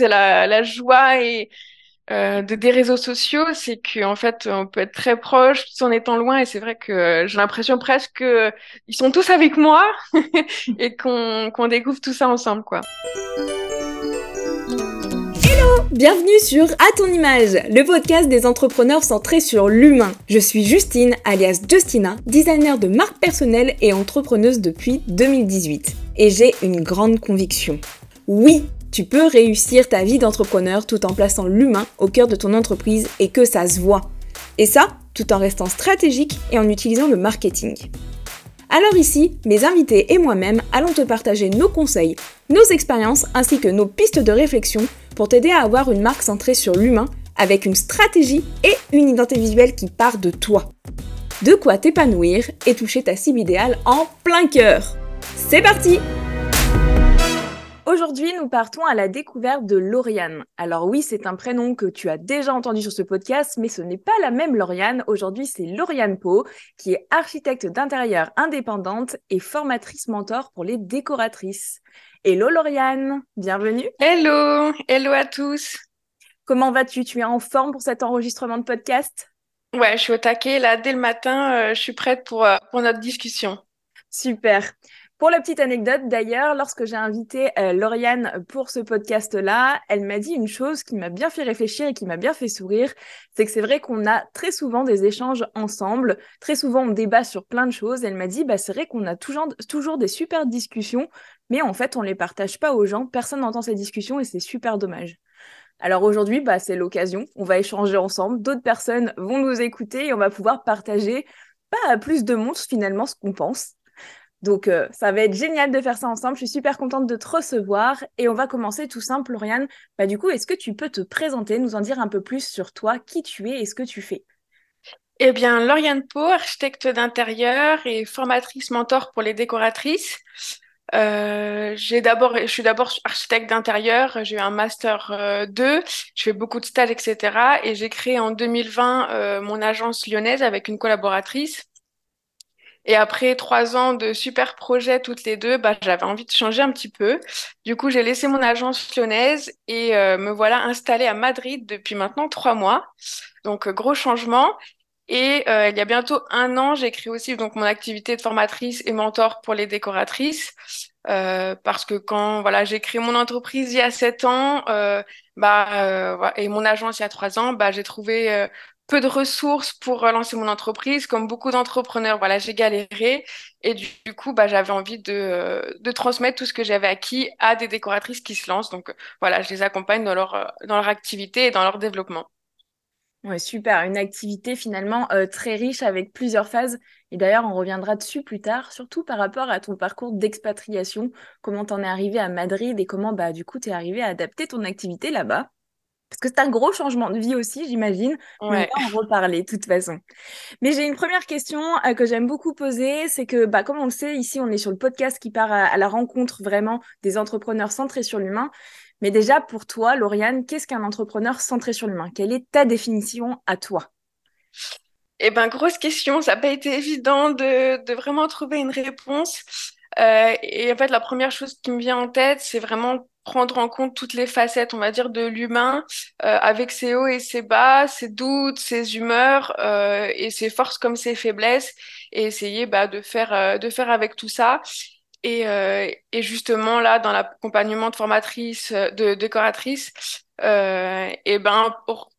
c'est la, joie et euh, de, des réseaux sociaux, c'est qu'en fait, on peut être très proche tout en étant loin. Et c'est vrai que j'ai l'impression presque qu'ils sont tous avec moi et qu'on découvre tout ça ensemble. Hello Bienvenue sur À ton image, le podcast des entrepreneurs centrés sur l'humain. Je suis Justine, alias Justina, designer de marque personnelle et entrepreneuse depuis 2018. Et j'ai une grande conviction. Oui, tu peux réussir ta vie d'entrepreneur tout en plaçant l'humain au cœur de ton entreprise et que ça se voit. Et ça, tout en restant stratégique et en utilisant le marketing. Alors ici, mes invités et moi-même allons te partager nos conseils, nos expériences ainsi que nos pistes de réflexion pour t'aider à avoir une marque centrée sur l'humain avec une stratégie et une identité visuelle qui part de toi. De quoi t'épanouir et toucher ta cible idéale en plein cœur. C'est parti Aujourd'hui, nous partons à la découverte de Lauriane. Alors oui, c'est un prénom que tu as déjà entendu sur ce podcast, mais ce n'est pas la même Lauriane. Aujourd'hui, c'est Lauriane Pau, qui est architecte d'intérieur indépendante et formatrice mentor pour les décoratrices. Hello Lauriane, bienvenue. Hello, hello à tous. Comment vas-tu? Tu es en forme pour cet enregistrement de podcast? Ouais, je suis au taquet. Là, dès le matin, euh, je suis prête pour, euh, pour notre discussion. Super. Pour la petite anecdote, d'ailleurs, lorsque j'ai invité euh, Lauriane pour ce podcast-là, elle m'a dit une chose qui m'a bien fait réfléchir et qui m'a bien fait sourire. C'est que c'est vrai qu'on a très souvent des échanges ensemble. Très souvent, on débat sur plein de choses. Elle m'a dit, bah, c'est vrai qu'on a toujours, des super discussions, mais en fait, on les partage pas aux gens. Personne n'entend ces discussions et c'est super dommage. Alors aujourd'hui, bah, c'est l'occasion. On va échanger ensemble. D'autres personnes vont nous écouter et on va pouvoir partager pas à plus de monde finalement ce qu'on pense. Donc, euh, ça va être génial de faire ça ensemble. Je suis super contente de te recevoir. Et on va commencer tout simple, Lauriane. Bah, du coup, est-ce que tu peux te présenter, nous en dire un peu plus sur toi, qui tu es et ce que tu fais? Eh bien, Lauriane Pau, architecte d'intérieur et formatrice mentor pour les décoratrices. Euh, je suis d'abord architecte d'intérieur. J'ai eu un master 2. Euh, je fais beaucoup de stages, etc. Et j'ai créé en 2020 mon agence lyonnaise avec une collaboratrice et après trois ans de super projets toutes les deux, bah, j'avais envie de changer un petit peu. Du coup, j'ai laissé mon agence lyonnaise et euh, me voilà installée à Madrid depuis maintenant trois mois. Donc, euh, gros changement. Et euh, il y a bientôt un an, j'ai créé aussi donc mon activité de formatrice et mentor pour les décoratrices. parce que quand voilà j'ai créé mon entreprise il y a sept ans bah et mon agence il y a trois ans bah j'ai trouvé peu de ressources pour lancer mon entreprise. Comme beaucoup d'entrepreneurs, voilà, j'ai galéré. Et du, coup, bah, j'avais envie de, transmettre tout ce que j'avais acquis à des décoratrices qui se lancent. Donc voilà, je les accompagne dans leur, dans leur activité et dans leur développement. Ouais, super. Une activité finalement euh, très riche avec plusieurs phases. Et d'ailleurs, on reviendra dessus plus tard, surtout par rapport à ton parcours d'expatriation, comment tu en es arrivé à Madrid et comment bah, du coup tu es arrivé à adapter ton activité là-bas? Parce que c'est un gros changement de vie aussi, j'imagine. On va en reparler de toute façon. Mais j'ai une première question euh, que j'aime beaucoup poser, c'est que, bah, comme on le sait, ici, on est sur le podcast qui part à, la rencontre vraiment des entrepreneurs centrés sur l'humain. Mais déjà, pour toi, Lauriane, qu'est-ce qu'un entrepreneur centré sur l'humain? Quelle est ta définition à toi? Eh ben, grosse question. Ça n'a pas été évident de, de, vraiment trouver une réponse. Euh, et en fait, la première chose qui me vient en tête, c'est vraiment prendre en compte toutes les facettes, on va dire, de l'humain, euh, avec ses hauts et ses bas, ses doutes, ses humeurs euh, et ses forces comme ses faiblesses, et essayer bah, de faire de faire avec tout ça. Et, et justement là, dans l'accompagnement de formatrice, de décoratrice, et ben pour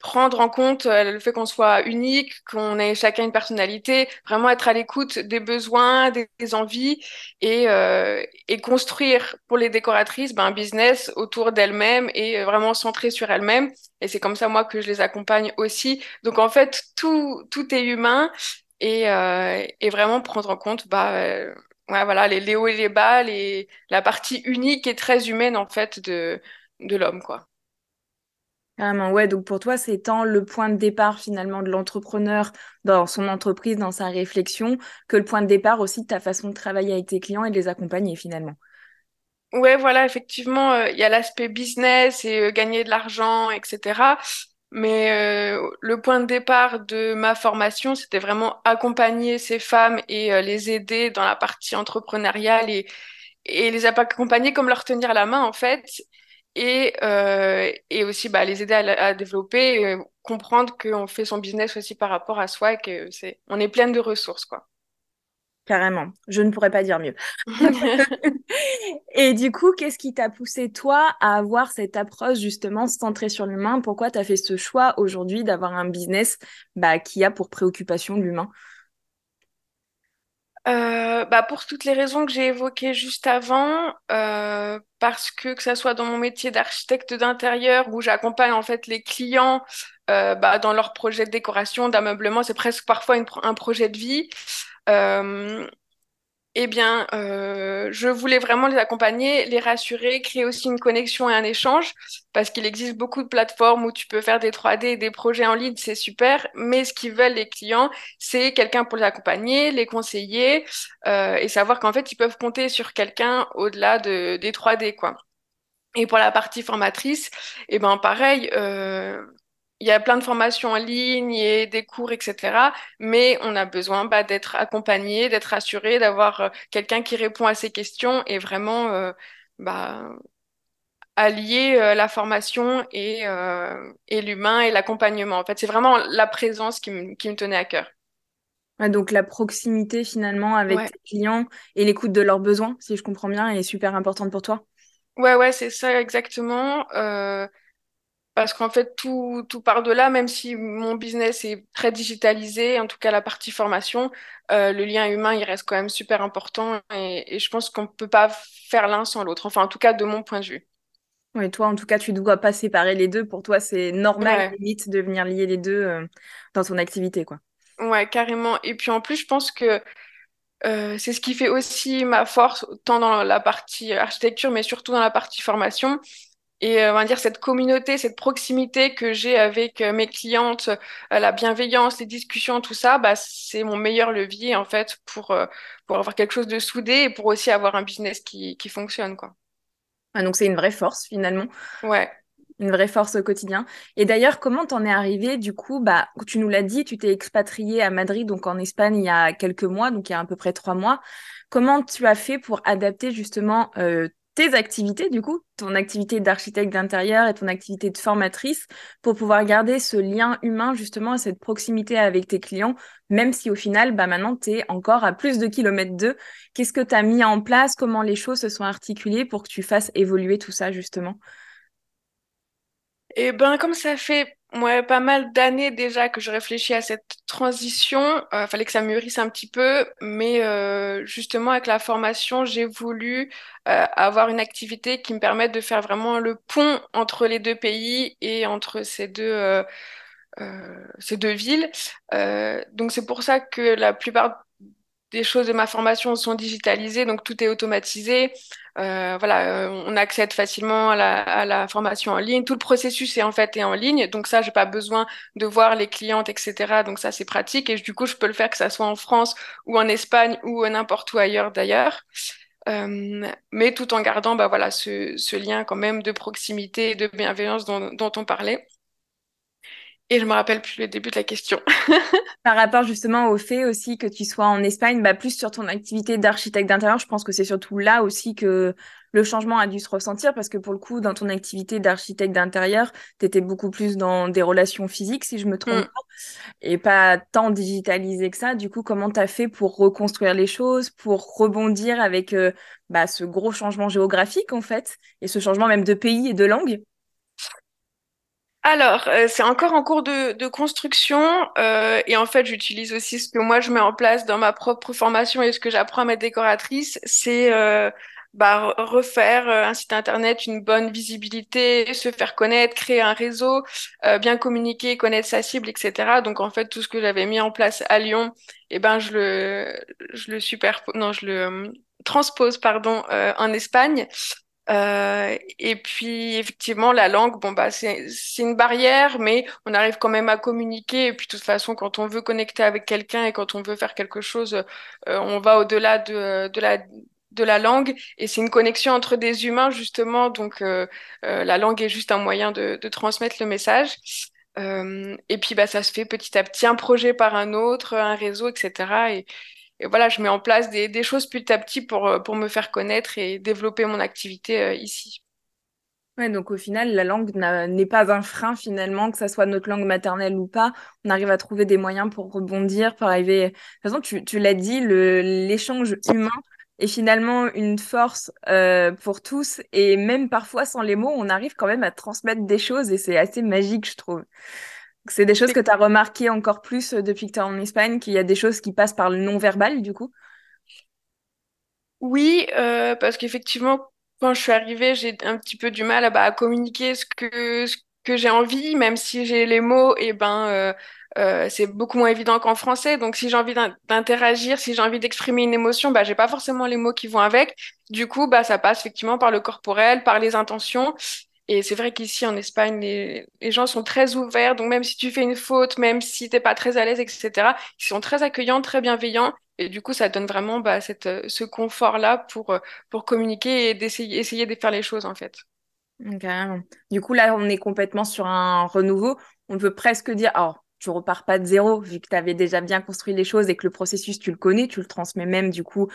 prendre en compte euh, le fait qu'on soit unique, qu'on ait chacun une personnalité, vraiment être à l'écoute des besoins, des, envies et, euh, et, construire pour les décoratrices ben, un business autour d'elles-mêmes et vraiment centré sur elles-mêmes. Et c'est comme ça, moi, que je les accompagne aussi. Donc, en fait, tout, tout est humain et, euh, et vraiment prendre en compte bah, euh, ouais, voilà, les, les hauts et les bas, les, la partie unique et très humaine, en fait, de, de l'homme, quoi. Carrément, ouais. Donc pour toi, c'est tant le point de départ finalement de l'entrepreneur dans son entreprise, dans sa réflexion, que le point de départ aussi de ta façon de travailler avec tes clients et de les accompagner finalement. Ouais, voilà, effectivement, euh, il y a l'aspect business et euh, gagner de l'argent, etc. Mais euh, le point de départ de ma formation, c'était vraiment accompagner ces femmes et les aider dans la partie entrepreneuriale et, et les accompagner comme leur tenir la main en fait et, euh, et aussi bah, les aider à, à développer, comprendre qu'on fait son business aussi par rapport à soi et que c'est, on est pleine de ressources, quoi. Carrément, je ne pourrais pas dire mieux. Et du coup, qu'est-ce qui t'a poussé, toi, à avoir cette approche justement centrée sur l'humain? Pourquoi tu as fait ce choix aujourd'hui d'avoir un business bah, qui a pour préoccupation l'humain? Euh, bah pour toutes les raisons que j'ai évoquées juste avant, euh, parce que que ça soit dans mon métier d'architecte d'intérieur où j'accompagne en fait les clients euh, bah, dans leurs projets de décoration, d'ameublement, c'est presque parfois un projet de vie. Eh bien, euh, je voulais vraiment les accompagner, les rassurer, créer aussi une connexion et un échange, parce qu'il existe beaucoup de plateformes où tu peux faire des 3D et des projets en ligne, c'est super, mais ce qu'ils veulent les clients, c'est quelqu'un pour les accompagner, les conseiller, euh, et savoir qu'en fait, ils peuvent compter sur quelqu'un au-delà de, des 3D, quoi. Et pour la partie formatrice, eh ben pareil, euh, il y a plein de formations en ligne et des cours, etc. Mais on a besoin bah, d'être accompagné, d'être assuré, d'avoir euh, quelqu'un qui répond à ces questions et vraiment euh, bah, allier euh, la formation et, euh, et l'humain et l'accompagnement. En fait, c'est vraiment la présence qui me, qui me tenait à cœur. Ouais, Donc la proximité finalement avec Ouais, tes clients et l'écoute de leurs besoins, si je comprends bien, est super importante pour toi. ouais, ouais, c'est ça exactement. Parce qu'en fait, tout, tout part de là, même si mon business est très digitalisé, en tout cas la partie formation, euh, le lien humain, il reste quand même super important et, et je pense qu'on ne peut pas faire l'un sans l'autre. Enfin, en tout cas, de mon point de vue. Oui, toi, en tout cas, tu ne dois pas séparer les deux. Pour toi, c'est normal, Ouais, limite, de venir lier les deux euh, dans ton activité, quoi. ouais, carrément. Et puis en plus, je pense que euh, c'est ce qui fait aussi ma force, tant dans la partie architecture, mais surtout dans la partie formation. Et euh, on va dire cette communauté, cette proximité que j'ai avec euh, mes clientes, euh, la bienveillance, les discussions, tout ça, bah, c'est mon meilleur levier en fait pour, pour avoir quelque chose de soudé et pour aussi avoir un business qui, qui fonctionne, quoi. Ah, donc c'est une vraie force, finalement. Ouais. Une vraie force au quotidien. Et d'ailleurs, comment t'en es arrivé Du coup, bah, tu nous l'as dit, tu t'es expatrié à Madrid, donc en Espagne, il y a quelques mois, donc il y a à peu près trois mois. Comment tu as fait pour adapter justement euh, tes activités, du coup, ton activité d'architecte d'intérieur et ton activité de formatrice, pour pouvoir garder ce lien humain, justement, et cette proximité avec tes clients, même si au final, bah, maintenant, tu es encore à plus de kilomètres d'eux. Qu'est-ce que tu as mis en place? Comment les choses se sont articulées pour que tu fasses évoluer tout ça, justement? Et ben comme ça fait ouais, pas mal d'années déjà que je réfléchis à cette transition, euh, fallait que ça mûrisse un petit peu, mais euh, justement avec la formation, j'ai voulu euh, avoir une activité qui me permette de faire vraiment le pont entre les deux pays et entre ces deux, euh, euh, ces deux villes. Euh, donc c'est pour ça que la plupart des choses de ma formation sont digitalisées, donc tout est automatisé. Euh, voilà, euh, on accède facilement à la, à la formation en ligne. Tout le processus est en fait est en ligne, donc ça, j'ai pas besoin de voir les clientes, etc. Donc ça, c'est pratique et du coup, je peux le faire que ça soit en France ou en Espagne ou n'importe où ailleurs d'ailleurs. Euh, mais tout en gardant bah, voilà, ce, ce lien quand même de proximité et de bienveillance dont, dont on parlait. Et je me rappelle plus le début de la question. Par rapport justement au fait aussi que tu sois en Espagne, bah plus sur ton activité d'architecte d'intérieur, je pense que c'est surtout là aussi que le changement a dû se ressentir parce que pour le coup, dans ton activité d'architecte d'intérieur, tu étais beaucoup plus dans des relations physiques, si je me trompe Mm. pas, et pas tant digitalisé que ça. Du coup, comment tu as fait pour reconstruire les choses, pour rebondir avec euh, bah, ce gros changement géographique en fait, et ce changement même de pays et de langue? Alors, euh, c'est encore en cours de, construction euh, et en fait, j'utilise aussi ce que moi je mets en place dans ma propre formation et ce que j'apprends à mes décoratrices, c'est euh, bah, re- refaire euh, un site internet, une bonne visibilité, se faire connaître, créer un réseau, euh, bien communiquer, connaître sa cible, etc. Donc en fait, tout ce que j'avais mis en place à Lyon, eh ben je le je le non je le euh, transpose pardon en Espagne. Euh, et puis effectivement la langue bon bah c'est une barrière mais on arrive quand même à communiquer. Et puis de toute façon quand on veut connecter avec quelqu'un et quand on veut faire quelque chose euh, on va au-delà de de la de la langue. Et c'est une connexion entre des humains justement. Donc euh, la langue est juste un moyen de de transmettre le message. Et puis bah ça se fait petit à petit. Un projet par un autre un réseau etc et et voilà, je mets en place des, choses petit à petit pour, euh, pour me faire connaître et développer mon activité euh, ici. Ouais, donc au final, la langue n'est pas un frein finalement, que ça soit notre langue maternelle ou pas. On arrive à trouver des moyens pour rebondir, pour arriver. De toute façon, tu, tu l'as dit, l'échange humain est finalement une force euh, pour tous. Et même parfois, sans les mots, on arrive quand même à transmettre des choses et c'est assez magique, je trouve. C'est des choses que tu as remarquées encore plus euh, depuis que tu es en Espagne, qu'il y a des choses qui passent par le non-verbal, du coup? Oui, euh, parce qu'effectivement, quand je suis arrivée, j'ai un petit peu du mal à, bah, à communiquer ce que, ce que j'ai envie, même si j'ai les mots, et ben euh, euh, c'est beaucoup moins évident qu'en français. Donc si j'ai envie d'interagir, si j'ai envie d'exprimer une émotion, bah j'ai pas forcément les mots qui vont avec. Du coup, bah ça passe effectivement par le corporel, par les intentions. Et c'est vrai qu'ici en Espagne, les, gens sont très ouverts. Donc même si tu fais une faute, même si t'es pas très à l'aise, etc., ils sont très accueillants, très bienveillants. Et du coup, ça donne vraiment bah, cette, euh, ce confort-là pour, euh, pour communiquer et d'essayer essayer de faire les choses, en fait. Carrément. Du coup, là, on est complètement sur un renouveau. On peut presque dire, alors, tu repars pas de zéro, vu que tu avais déjà bien construit les choses et que le processus, tu le connais, tu le transmets même, du coup,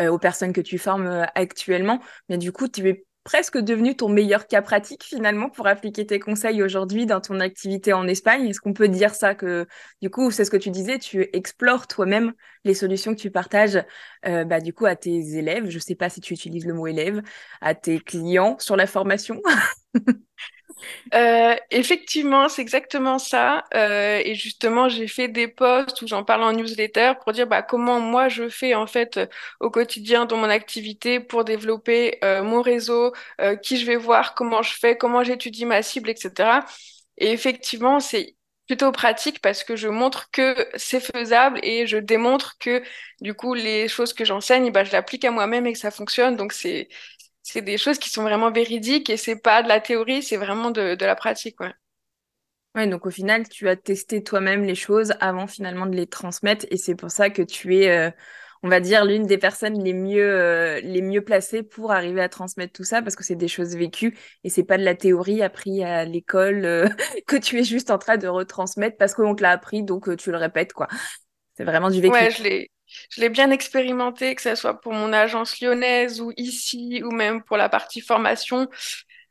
euh, aux personnes que tu formes actuellement. Mais du coup, tu presque devenu ton meilleur cas pratique finalement pour appliquer tes conseils aujourd'hui dans ton activité en Espagne? Est-ce qu'on peut dire ça que du coup, c'est ce que tu disais, tu explores toi-même les solutions que tu partages euh, bah, du coup à tes élèves. Je sais pas si tu utilises le mot élève, à tes clients sur la formation? Euh, effectivement, c'est exactement ça. Euh, et justement, j'ai fait des posts où j'en parle en newsletter pour dire bah, comment moi je fais en fait au quotidien dans mon activité pour développer euh, mon réseau, euh, qui je vais voir, comment je fais, comment j'étudie ma cible, etc. Et effectivement, c'est plutôt pratique parce que je montre que c'est faisable et je démontre que du coup les choses que j'enseigne, bah, je l'applique à moi-même et que ça fonctionne. Donc c'est c'est des choses qui sont vraiment véridiques et c'est pas de la théorie, c'est vraiment de, de la pratique, ouais. Ouais, donc au final, tu as testé toi-même les choses avant finalement de les transmettre et c'est pour ça que tu es, euh, on va dire, l'une des personnes les mieux, euh, les mieux placées pour arriver à transmettre tout ça parce que c'est des choses vécues et c'est pas de la théorie appris à l'école euh, que tu es juste en train de retransmettre parce qu'on te l'a appris donc tu le répètes quoi. C'est vraiment du vécu. Ouais, je l'ai, je l'ai bien expérimenté, que ce soit pour mon agence lyonnaise ou ici, ou même pour la partie formation.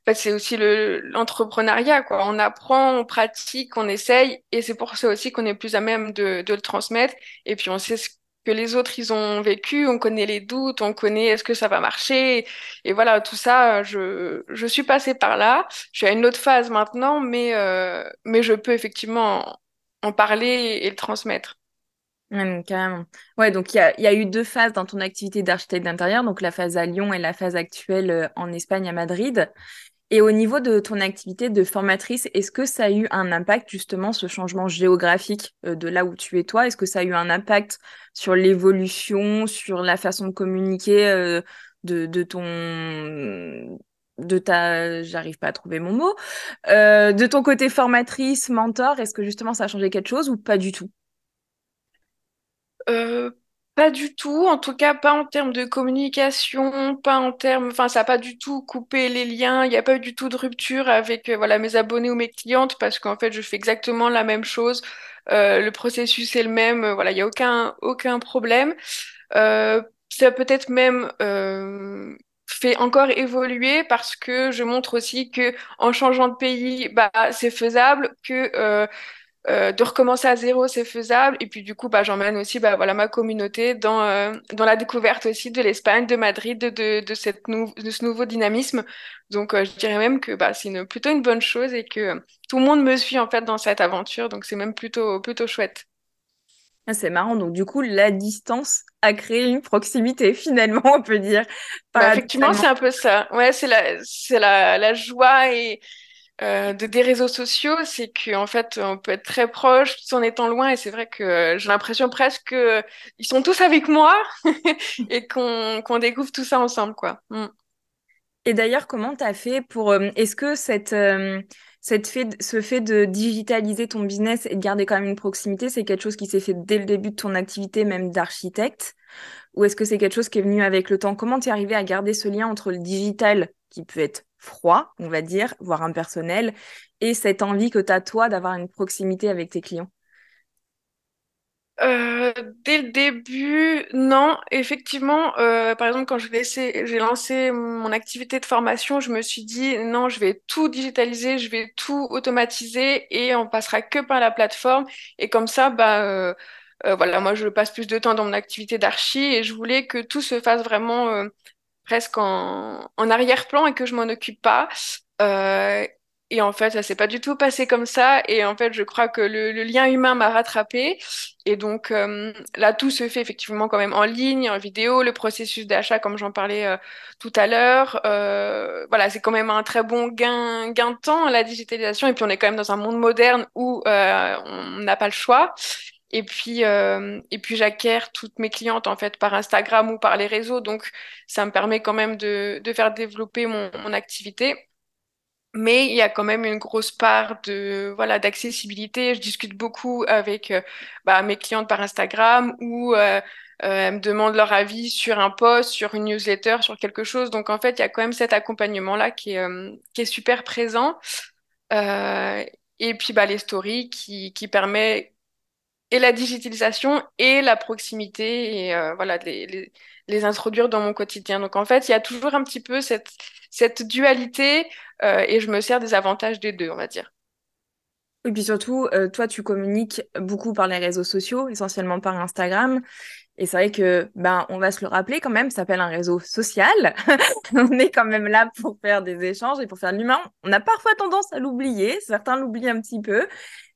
En c'est aussi le, l'entrepreneuriat, quoi. On apprend, on pratique, on essaye, et c'est pour ça aussi qu'on est plus à même de, de le transmettre. Et puis on sait ce que les autres ils ont vécu, on connaît les doutes, on connaît est-ce que ça va marcher. Et voilà, tout ça, je, je suis passée par là. Je suis à une autre phase maintenant, mais, euh, mais je peux effectivement en parler et le transmettre. Ouais, carrément. Ouais, donc il y a, y a, eu deux phases dans ton activité d'architecte d'intérieur, donc la phase à Lyon et la phase actuelle euh, en Espagne à Madrid. Et au niveau de ton activité de formatrice, est-ce que ça a eu un impact justement, ce changement géographique euh, de là où tu es toi? Est-ce que ça a eu un impact sur l'évolution, sur la façon de communiquer euh, de, de ton de ta, j'arrive pas à trouver mon mot, de ton côté formatrice, mentor, est-ce que justement ça a changé quelque chose ou pas du tout? Euh, pas du tout, en tout cas pas en termes de communication, pas en termes, enfin ça n'a pas du tout coupé les liens, il n'y a pas eu du tout de rupture avec euh, voilà mes abonnés ou mes clientes parce qu'en fait je fais exactement la même chose, euh, le processus est le même, voilà il n'y a aucun aucun problème. Ça peut-être même fait encore évoluer parce que je montre aussi que en changeant de pays, bah c'est faisable, que euh, de recommencer à zéro, c'est faisable. Et puis du coup, bah, j'emmène aussi bah, voilà, ma communauté dans, euh, dans la découverte aussi de l'Espagne, de Madrid, de, de, de, cette de ce nouveau dynamisme. Donc euh, je dirais même que bah, c'est une, plutôt une bonne chose et que tout le monde me suit en fait dans cette aventure. Donc c'est même plutôt, plutôt chouette. Ah, c'est marrant. Donc du coup, la distance a créé une proximité finalement, on peut dire. Bah, effectivement, c'est un peu ça. Ouais, c'est la, la, la joie et euh, de, des réseaux sociaux, c'est qu'en fait, on peut être très proche tout en étant loin. Et c'est vrai que euh, j'ai l'impression presque qu'ils sont tous avec moi et qu'on qu'on découvre tout ça ensemble, quoi. Mm. Et d'ailleurs, comment tu as fait pour... Euh, est-ce que cette, cette fait, ce fait de digitaliser ton business et de garder quand même une proximité, c'est quelque chose qui s'est fait dès le début de ton activité, même d'architecte? Ou est-ce que c'est quelque chose qui est venu avec le temps? Comment tu es arrivé à garder ce lien entre le digital, qui peut être froid, on va dire, voire impersonnel, et cette envie que tu as toi d'avoir une proximité avec tes clients? Euh, dès le début, non. Effectivement, euh, par exemple, quand j'ai lancé mon activité de formation, je me suis dit non, je vais tout digitaliser, je vais tout automatiser et on passera que par la plateforme. Et comme ça, bah, euh, euh, voilà, moi, je passe plus de temps dans mon activité d'archi et je voulais que tout se fasse vraiment euh, presque en, arrière-plan et que je m'en occupe pas. Euh, et en fait, ça s'est pas du tout passé comme ça. Et en fait, je crois que le, lien humain m'a rattrapé. Et donc là, tout se fait effectivement quand même en ligne, en vidéo. Le processus d'achat, comme j'en parlais tout à l'heure, voilà, c'est quand même un très bon gain, gain de temps, la digitalisation. Et puis, on est quand même dans un monde moderne où on n'a pas le choix. Et puis, euh, et puis j'acquiers toutes mes clientes en fait par Instagram ou par les réseaux, donc ça me permet quand même de, de faire développer mon, mon activité. Mais il y a quand même une grosse part de voilà d'accessibilité. Je discute beaucoup avec euh, bah, mes clientes par Instagram ou euh, euh, elles me demandent leur avis sur un post, sur une newsletter, sur quelque chose. Donc en fait, il y a quand même cet accompagnement-là qui est, euh, qui est super présent. Et puis bah, les stories qui, qui permet et la digitalisation et la proximité et euh, voilà les, les, les introduire dans mon quotidien. Donc en fait, il y a toujours un petit peu cette, cette dualité euh, et je me sers des avantages des deux, on va dire. Et puis surtout, euh, toi, tu communiques beaucoup par les réseaux sociaux, essentiellement par Instagram. Et c'est vrai que, ben, on va se le rappeler quand même, ça s'appelle un réseau social. on est quand même là pour faire des échanges et pour faire de l'humain. On a parfois tendance à l'oublier, certains l'oublient un petit peu.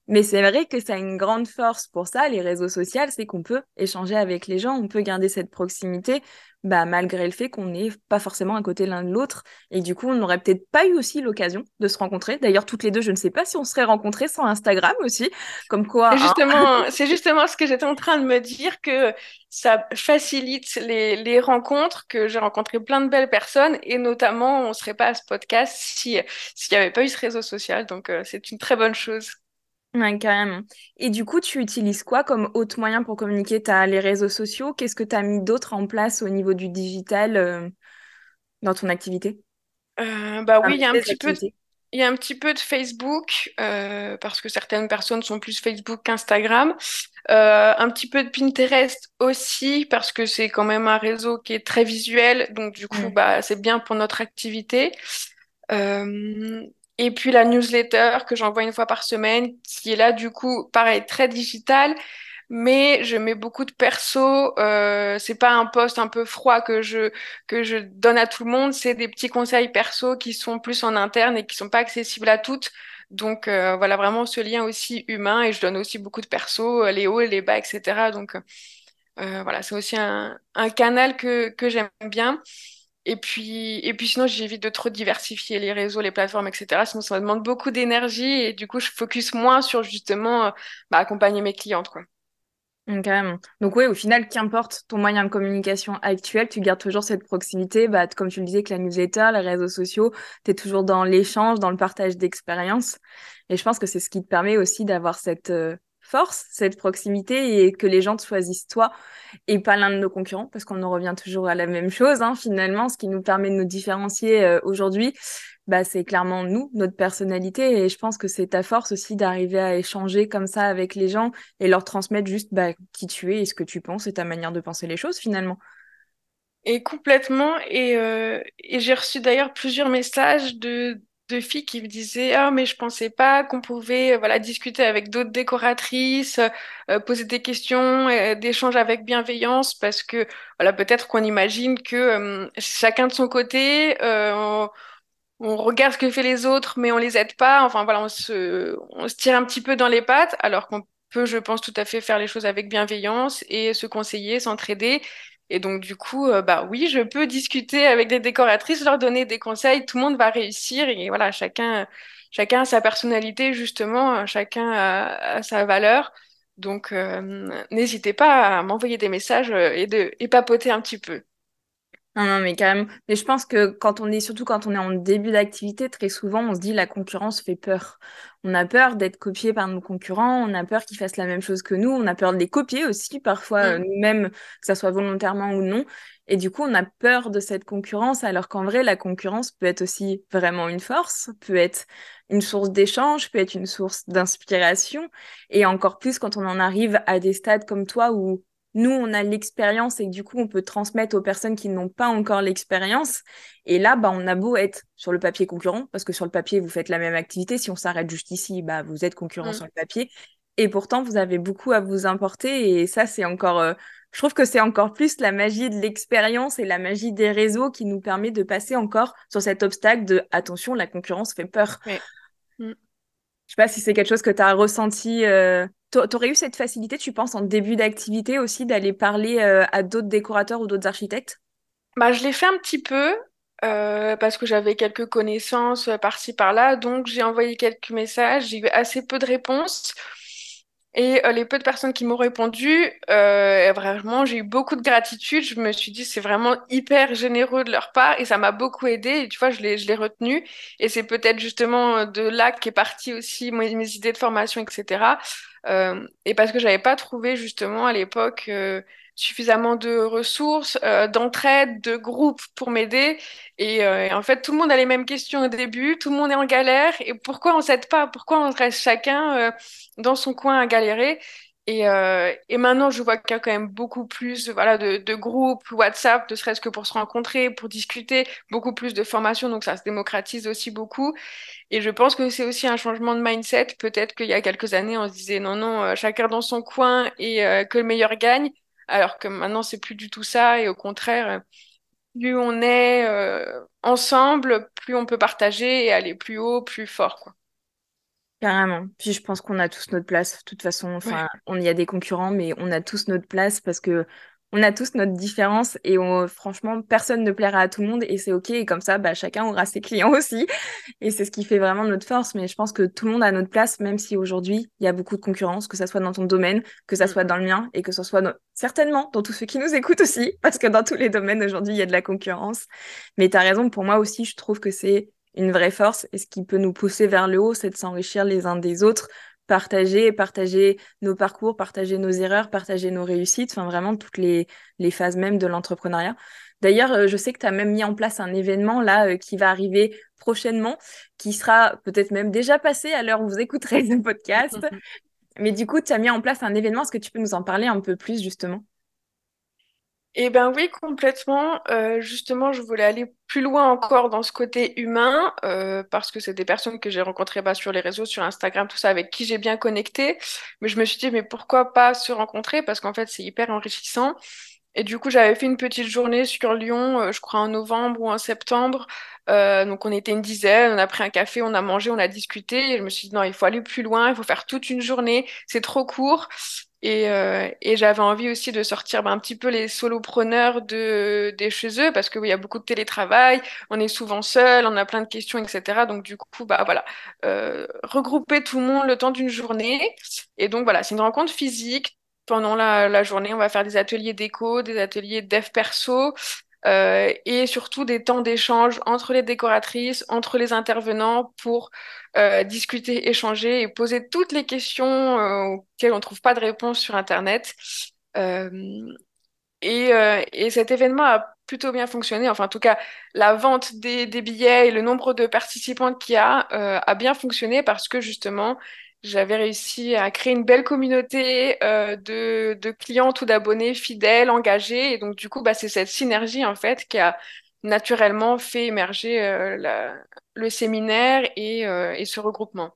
Mais c'est vrai que ça a une grande force pour ça, les réseaux sociaux, c'est qu'on peut échanger avec les gens, on peut garder cette proximité, bah, malgré le fait qu'on n'est pas forcément à côté l'un de l'autre. Et du coup, on n'aurait peut-être pas eu aussi l'occasion de se rencontrer. D'ailleurs, toutes les deux, je ne sais pas si on serait rencontrés sans Instagram aussi. Comme quoi. C'est hein. justement, c'est justement ce que j'étais en train de me dire, que ça facilite les, les rencontres, que j'ai rencontré plein de belles personnes, et notamment, on ne serait pas à ce podcast si, s'il n'y avait pas eu ce réseau social. Donc, euh, c'est une très bonne chose. Ouais, carrément. Et du coup, tu utilises quoi comme autre moyen pour communiquer? T'as les réseaux sociaux? Qu'est-ce que tu as mis d'autre en place au niveau du digital euh, dans ton activité? Euh, bah Enfin, oui, il y a un petit peu activités. Il y a un petit peu de Facebook, euh, parce que certaines personnes sont plus Facebook qu'Instagram. Euh, un petit peu de Pinterest aussi, parce que c'est quand même un réseau qui est très visuel. Donc, du coup, bah, c'est bien pour notre activité. Euh, et puis la newsletter que j'envoie une fois par semaine, qui est là, du coup, pareil, très digital. Mais je mets beaucoup de perso. Euh, c'est pas un post un peu froid que je que je donne à tout le monde. C'est des petits conseils perso qui sont plus en interne et qui sont pas accessibles à toutes. Donc euh, voilà vraiment ce lien aussi humain et je donne aussi beaucoup de perso, euh, les hauts, les bas, etc. Donc euh, voilà, c'est aussi un, un canal que que j'aime bien. Et puis et puis sinon j'évite de trop diversifier les réseaux, les plateformes, etc. Sinon ça demande beaucoup d'énergie et du coup je focus moins sur justement euh, bah, accompagner mes clientes quoi. Mm. Donc oui, au final, qu'importe ton moyen de communication actuel, tu gardes toujours cette proximité, bah, comme tu le disais, avec la newsletter, les réseaux sociaux, tu es toujours dans l'échange, dans le partage d'expériences. Et je pense que c'est ce qui te permet aussi d'avoir cette euh, force, cette proximité et que les gens te choisissent toi et pas l'un de nos concurrents, parce qu'on en revient toujours à la même chose, hein, finalement, ce qui nous permet de nous différencier euh, aujourd'hui, bah, c'est clairement nous, notre personnalité. Et je pense que c'est ta force aussi d'arriver à échanger comme ça avec les gens et leur transmettre juste bah, qui tu es et ce que tu penses et ta manière de penser les choses finalement. Et complètement. Et, euh, et j'ai reçu d'ailleurs plusieurs messages de, de filles qui me disaient, Ah, mais je pensais pas qu'on pouvait euh, voilà, discuter avec d'autres décoratrices, euh, poser des questions, euh, d'échanger avec bienveillance, parce que voilà, peut-être qu'on imagine que euh, chacun de son côté, euh, on, on regarde ce que fait les autres, mais on les aide pas. Enfin voilà, on se, on se tire un petit peu dans les pattes, alors qu'on peut, je pense, tout à fait faire les choses avec bienveillance et se conseiller, s'entraider. Et donc, du coup, euh, bah oui, je peux discuter avec des décoratrices, leur donner des conseils, tout le monde va réussir et voilà, chacun, chacun a sa personnalité, justement, euh, chacun a, sa valeur. Donc, euh, n'hésitez pas à m'envoyer des messages et de, et papoter un petit peu. Non, non, mais quand même. Mais je pense que quand on est, surtout quand on est en début d'activité, très souvent, on se dit la concurrence fait peur. On a peur d'être copié par nos concurrents, on a peur qu'ils fassent la même chose que nous, on a peur de les copier aussi, parfois, mm. euh, nous-mêmes, que ça soit volontairement ou non. Et du coup, on a peur de cette concurrence, alors qu'en vrai, la concurrence peut être aussi vraiment une force, peut être une source d'échange, peut être une source d'inspiration. Et encore plus quand on en arrive à des stades comme toi où nous, on a l'expérience et du coup, on peut transmettre aux personnes qui n'ont pas encore l'expérience. Et là, bah, on a beau être sur le papier concurrent, parce que sur le papier, vous faites la même activité. Si on s'arrête juste ici, bah, vous êtes concurrent mm. sur le papier. Et pourtant, vous avez beaucoup à vous importer. Et ça, c'est encore, euh, je trouve que c'est encore plus la magie de l'expérience et la magie des réseaux qui nous permet de passer encore sur cet obstacle de attention, la concurrence fait peur. Mm. Je sais pas si c'est quelque chose que tu as ressenti. Euh, T'aurais eu cette facilité, tu penses, en début d'activité aussi, d'aller parler euh, à d'autres décorateurs ou d'autres architectes? Bah, Je l'ai fait un petit peu euh, parce que j'avais quelques connaissances euh, par-ci par-là. Donc, j'ai envoyé quelques messages. J'ai eu assez peu de réponses. Et les peu de personnes qui m'ont répondu, vraiment, j'ai eu beaucoup de gratitude. Je me suis dit, c'est vraiment hyper généreux de leur part et ça m'a beaucoup aidé. Tu vois, je l'ai, je l'ai retenu. Et c'est peut-être justement de là qu'est parti aussi mes, mes idées de formation, etc. Euh, et parce que j'avais pas trouvé justement à l'époque euh, suffisamment de ressources, euh, d'entraide, de groupes pour m'aider. Et, et, en fait, tout le monde a les mêmes questions au début, tout le monde est en galère. Et pourquoi on s'aide pas? Pourquoi on reste chacun dans son coin à galérer? Et, euh, et, maintenant, je vois qu'il y a quand même beaucoup plus voilà, de, de groupes WhatsApp, ne serait-ce que pour se rencontrer, pour discuter, beaucoup plus de formations, donc ça se démocratise aussi beaucoup. Et je pense que c'est aussi un changement de mindset. Peut-être qu'il y a quelques années, on se disait non, non, euh, chacun dans son coin et euh, que le meilleur gagne, alors que maintenant, c'est plus du tout ça. Et au contraire, plus on est ensemble, plus on peut partager et aller plus haut, plus fort. Quoi. Carrément. Puis je pense qu'on a tous notre place. De toute façon, enfin, on y a des concurrents, mais on a tous notre place parce que on a tous notre différence et franchement, personne ne plaira à tout le monde et c'est ok. Et comme ça, bah, chacun aura ses clients aussi. Et c'est ce qui fait vraiment notre force. Mais je pense que tout le monde a notre place, même si aujourd'hui, il y a beaucoup de concurrence, que ça soit dans ton domaine, que ça mm. soit dans le mien et que ce soit certainement dans tous ceux qui nous écoutent aussi, parce que dans tous les domaines aujourd'hui, il y a de la concurrence. Mais tu as raison, pour moi aussi, je trouve que c'est une vraie force. Et ce qui peut nous pousser vers le haut, c'est de s'enrichir les uns des autres, partager, partager nos parcours, partager nos erreurs, partager nos réussites, enfin vraiment toutes les, les phases même de l'entrepreneuriat. D'ailleurs, euh, je sais que tu as même mis en place un événement là euh, qui va arriver prochainement, qui sera peut-être même déjà passé à l'heure où vous écouterez le podcast. Mais du coup, tu as mis en place un événement. Est-ce que tu peux nous en parler un peu plus justement? Eh ben oui, complètement. Euh, justement, je voulais aller plus loin encore dans ce côté humain, euh, parce que c'est des personnes que j'ai rencontrées bah, sur les réseaux, sur Instagram, tout ça, avec qui j'ai bien connecté. Mais je me suis dit, mais pourquoi pas se rencontrer? Parce qu'en fait, c'est hyper enrichissant. Et du coup, j'avais fait une petite journée sur Lyon, euh, je crois en novembre ou en septembre. donc on était une dizaine, on a pris un café, on a mangé, on a discuté. Et je me suis dit, non, il faut aller plus loin, il faut faire toute une journée, c'est trop court. Et, euh, et j'avais envie aussi de sortir ben, un petit peu les solopreneurs de, des chez eux, parce qu'il oui, y a beaucoup de télétravail, on est souvent seul, on a plein de questions, etc. Donc du coup, bah voilà, euh, regrouper tout le monde le temps d'une journée. Et donc voilà, c'est une rencontre physique. Pendant la, la journée, on va faire des ateliers d'éco, des ateliers de dev perso, euh, et surtout des temps d'échange entre les décoratrices, entre les intervenants pour euh, discuter, échanger et poser toutes les questions euh, auxquelles on ne trouve pas de réponse sur Internet. Et, et, cet événement a plutôt bien fonctionné. Enfin, en tout cas, la vente des, des billets et le nombre de participants qu'il y a a bien fonctionné parce que justement, j'avais réussi à créer une belle communauté euh, de, de, clientes ou d'abonnés fidèles, engagés. Et donc, du coup, bah, c'est cette synergie, en fait, qui a naturellement fait émerger euh, la, le séminaire et, euh, et ce regroupement.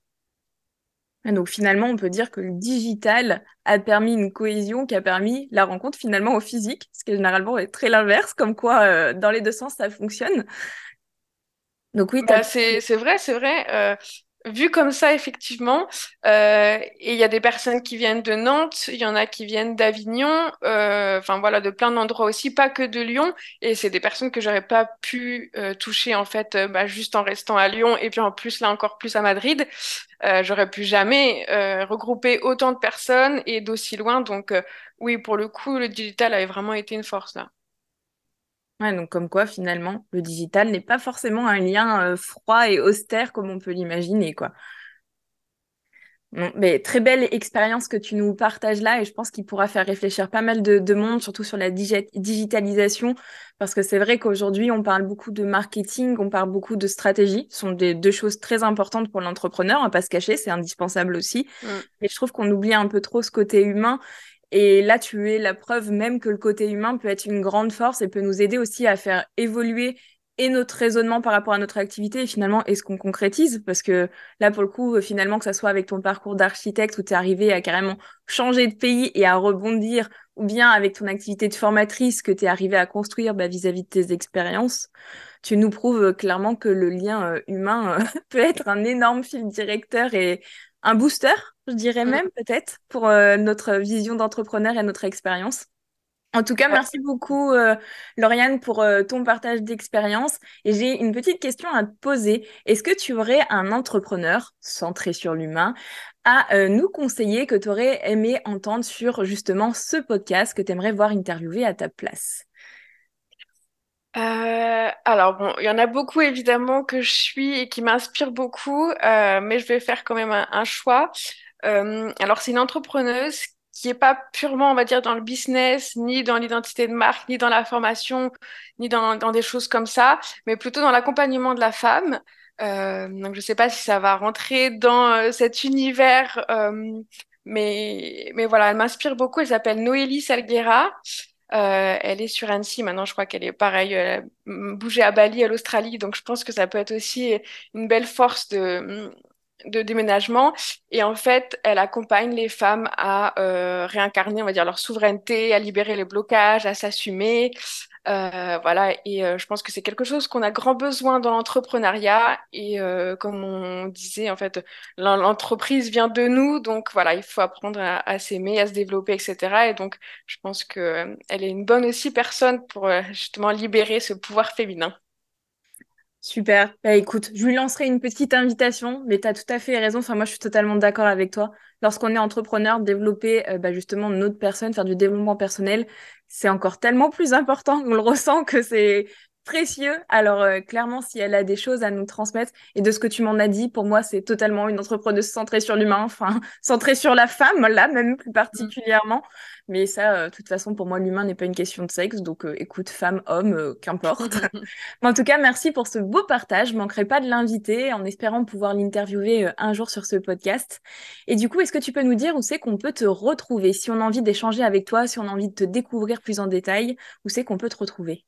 donc finalement, on peut dire que le digital a permis une cohésion qui a permis la rencontre finalement au physique, ce qui généralement est très l'inverse, comme quoi dans les deux sens ça fonctionne. Donc oui, bah, c'est vrai, c'est vrai. Vu comme ça, effectivement, euh, et il y a des personnes qui viennent de Nantes, il y en a qui viennent d'Avignon, euh, enfin voilà, de plein d'endroits aussi, pas que de Lyon. Et c'est des personnes que j'aurais pas pu euh, toucher en fait, euh, bah, juste en restant à Lyon, et puis en plus là encore plus à Madrid. Euh, j'aurais pu jamais regrouper autant de personnes et d'aussi loin. Donc oui, pour le coup, le digital avait vraiment été une force là. Ouais, donc comme quoi finalement, le digital n'est pas forcément un lien euh, froid et austère comme on peut l'imaginer, quoi. mais très belle expérience que tu nous partages là et je pense qu'il pourra faire réfléchir pas mal de, monde, surtout sur la digitalisation, parce que c'est vrai qu'aujourd'hui on parle beaucoup de marketing, on parle beaucoup de stratégie, ce sont des deux choses très importantes pour l'entrepreneur, à pas se cacher, c'est indispensable aussi. Mm. Mais je trouve qu'on oublie un peu trop ce côté humain et là, tu es la preuve même que le côté humain peut être une grande force et peut nous aider aussi à faire évoluer et notre raisonnement par rapport à notre activité et finalement est-ce qu'on concrétise? Parce que là pour le coup euh, finalement que ça soit avec ton parcours d'architecte où tu es arrivé à carrément changer de pays et à rebondir ou bien avec ton activité de formatrice que tu es arrivé à construire bah, vis-à-vis de tes expériences tu nous prouves euh, clairement que le lien euh, humain peut être un énorme fil directeur et un booster, je dirais même peut-être, pour euh, notre vision d'entrepreneur et notre expérience. En tout cas, merci beaucoup, euh, Lauriane, pour euh, ton partage d'expérience. Et j'ai une petite question à te poser. Est-ce que tu aurais un entrepreneur centré sur l'humain à nous conseiller que tu aurais aimé entendre sur justement ce podcast que tu aimerais voir interviewer à ta place? Alors bon, il y en a beaucoup évidemment que je suis et qui m'inspirent beaucoup, mais je vais faire quand même un, choix. Euh, alors c'est une entrepreneuse qui est pas purement, on va dire, dans le business, ni dans l'identité de marque, ni dans la formation, ni dans, dans des choses comme ça, mais plutôt dans l'accompagnement de la femme. donc je sais pas si ça va rentrer dans cet univers, mais mais voilà, elle m'inspire beaucoup. Elle s'appelle Noélie Salguera. Euh, elle est sur Annecy maintenant, je crois qu'elle est pareil, elle a bougé à Bali, à l'Australie, donc je pense que ça peut être aussi une belle force de, de déménagement. Et en fait, elle accompagne les femmes à euh, réincarner, on va dire, leur souveraineté, à libérer les blocages, à s'assumer, euh, voilà, et euh, je pense que c'est quelque chose qu'on a grand besoin dans l'entrepreneuriat. Et euh, comme on disait, en fait, l'entreprise vient de nous, donc voilà, il faut apprendre à, s'aimer, à se développer, etc. Et donc, je pense que elle est une bonne aussi personne pour justement libérer ce pouvoir féminin. Super. Bah, écoute, je lui lancerai une petite invitation, mais tu tout à fait raison. Enfin, moi, je suis totalement d'accord avec toi. Lorsqu'on est entrepreneur, développer bah, justement notre personne, faire du développement personnel, c'est encore tellement plus important, on le ressent que c'est précieux. Alors euh, clairement, si elle a des choses à nous transmettre, et de ce que tu m'en as dit, pour moi, c'est totalement une entrepreneuse centrée sur l'humain, enfin centrée sur la femme, là même plus particulièrement. Mais ça, euh, de toute façon, pour moi, l'humain n'est pas une question de sexe, donc euh, écoute, femme, homme, qu'importe. en tout cas, merci pour ce beau partage. Je manquerai pas de l'inviter en espérant pouvoir l'interviewer un jour sur ce podcast. Et du coup, est-ce que tu peux nous dire où c'est qu'on peut te retrouver? Si on a envie d'échanger avec toi, si on a envie de te découvrir plus en détail, où c'est qu'on peut te retrouver?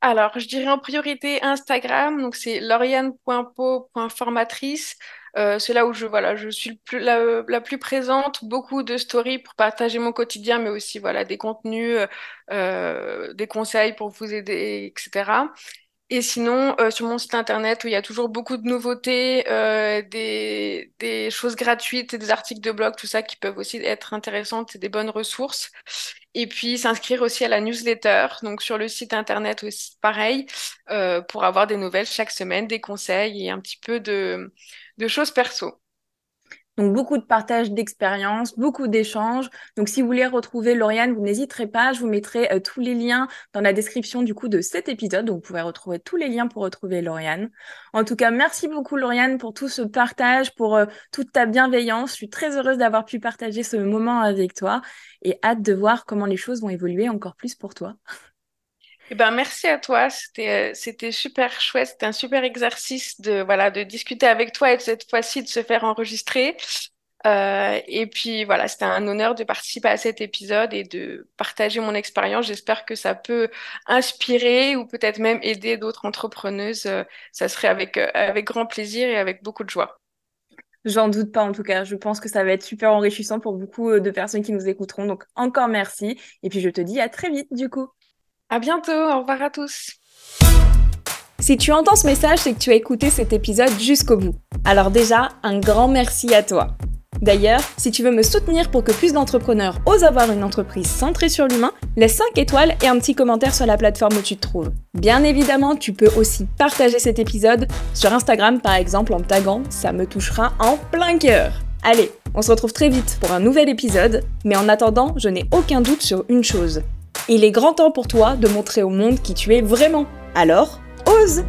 Alors, je dirais en priorité Instagram, donc c'est lauriane.po.formatrice. Euh, c'est là où je, voilà, je suis la, plus présente, beaucoup de stories pour partager mon quotidien, mais aussi voilà, des contenus, euh, des conseils pour vous aider, etc. Et sinon, euh, sur mon site internet où il y a toujours beaucoup de nouveautés, euh, des, choses gratuites et des articles de blog, tout ça qui peuvent aussi être intéressantes et des bonnes ressources. Et puis s'inscrire aussi à la newsletter, donc sur le site internet aussi pareil, euh, pour avoir des nouvelles chaque semaine, des conseils et un petit peu de choses perso. Donc beaucoup de partage d'expériences, beaucoup d'échanges. Donc si vous voulez retrouver Lauriane, vous n'hésiterez pas, je vous mettrai euh, tous les liens dans la description du coup de cet épisode. Donc vous pouvez retrouver tous les liens pour retrouver Lauriane. En tout cas, merci beaucoup Lauriane pour tout ce partage, pour euh, toute ta bienveillance. Je suis très heureuse d'avoir pu partager ce moment avec toi et hâte de voir comment les choses vont évoluer encore plus pour toi. Eh ben, merci à toi. C'était, euh, c'était super chouette. C'était un super exercice de, voilà, de discuter avec toi et cette fois-ci de se faire enregistrer. Euh, et puis voilà, c'était un honneur de participer à cet épisode et de partager mon expérience. J'espère que ça peut inspirer ou peut-être même aider d'autres entrepreneuses. Euh, ça serait avec, avec grand plaisir et avec beaucoup de joie. J'en doute pas en tout cas. Je pense que ça va être super enrichissant pour beaucoup de personnes qui nous écouteront. Donc encore merci. Et puis je te dis à très vite du coup. À bientôt, au revoir à tous. Si tu entends ce message, c'est que tu as écouté cet épisode jusqu'au bout. Alors déjà, un grand merci à toi. D'ailleurs, si tu veux me soutenir pour que plus d'entrepreneurs osent avoir une entreprise centrée sur l'humain, laisse 5 étoiles et un petit commentaire sur la plateforme où tu te trouves. Bien évidemment, tu peux aussi partager cet épisode sur Instagram par exemple en me taguant, ça me touchera en plein cœur. Allez, on se retrouve très vite pour un nouvel épisode, mais en attendant, je n'ai aucun doute sur une chose Il est grand temps pour toi de montrer au monde qui tu es vraiment. Alors, ose